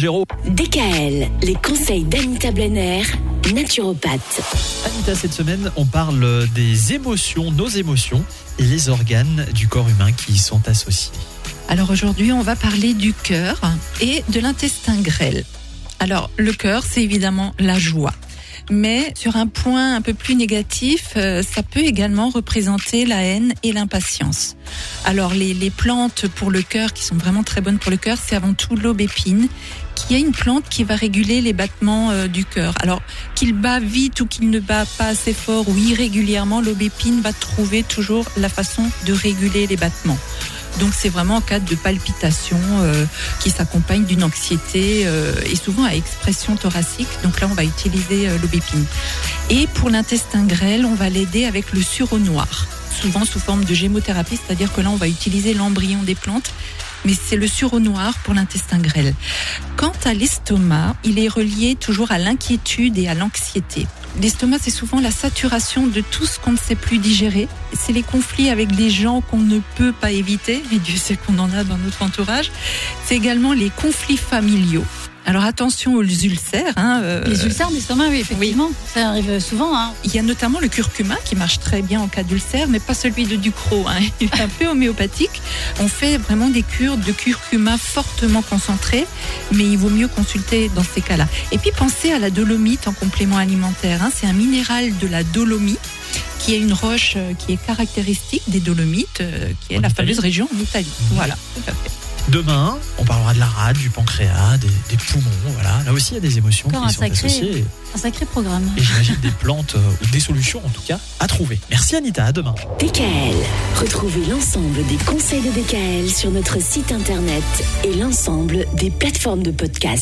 Géraud. DKL, les conseils d'Anita Blenner, naturopathe. Anita, cette semaine, on parle des émotions, nos émotions et les organes du corps humain qui y sont associés. Alors aujourd'hui, on va parler du cœur et de l'intestin grêle. Alors le cœur, c'est évidemment la joie. Mais sur un point un peu plus négatif, euh, ça peut également représenter la haine et l'impatience. Alors les, les plantes pour le cœur qui sont vraiment très bonnes pour le cœur, c'est avant tout l'aubépine, qui est une plante qui va réguler les battements euh, du cœur. Alors qu'il bat vite ou qu'il ne bat pas assez fort ou irrégulièrement, l'aubépine va trouver toujours la façon de réguler les battements. Donc c'est vraiment en cas de palpitation euh, qui s'accompagne d'une anxiété euh, et souvent à expression thoracique. Donc là, on va utiliser euh, l'aubépine. Et pour l'intestin grêle, on va l'aider avec le sureau noir, souvent sous forme de gémothérapie, c'est-à-dire que là, on va utiliser l'embryon des plantes mais c'est le sureau noir pour l'intestin grêle. Quant à l'estomac, il est relié toujours à l'inquiétude et à l'anxiété. L'estomac, c'est souvent la saturation de tout ce qu'on ne sait plus digérer. C'est les conflits avec les gens qu'on ne peut pas éviter, et Dieu sait qu'on en a dans notre entourage. C'est également les conflits familiaux. Alors attention aux ulcères. Hein, euh, les ulcères d'estomac, oui, effectivement, ça arrive souvent. Hein. Il y a notamment le curcuma qui marche très bien en cas d'ulcère, mais pas celui de Ducrot. Hein. Il est un peu homéopathique. On fait vraiment des cures de curcuma fortement concentrées, mais il vaut mieux consulter dans ces cas-là. Et puis pensez à la dolomite en complément alimentaire. Hein. C'est un minéral de la dolomie qui est une roche euh, qui est caractéristique des Dolomites, euh, qui est la fameuse région en Italie. Voilà, tout à fait. Demain, on parlera de la rate, du pancréas, des, poumons. Voilà, là aussi il y a des émotions qui sont sacré, associées. Un sacré programme. Et j'imagine des plantes euh, ou des solutions en tout cas à trouver. Merci Anita, à demain. DKL. Retrouvez l'ensemble des conseils de DKL sur notre site internet et l'ensemble des plateformes de podcast.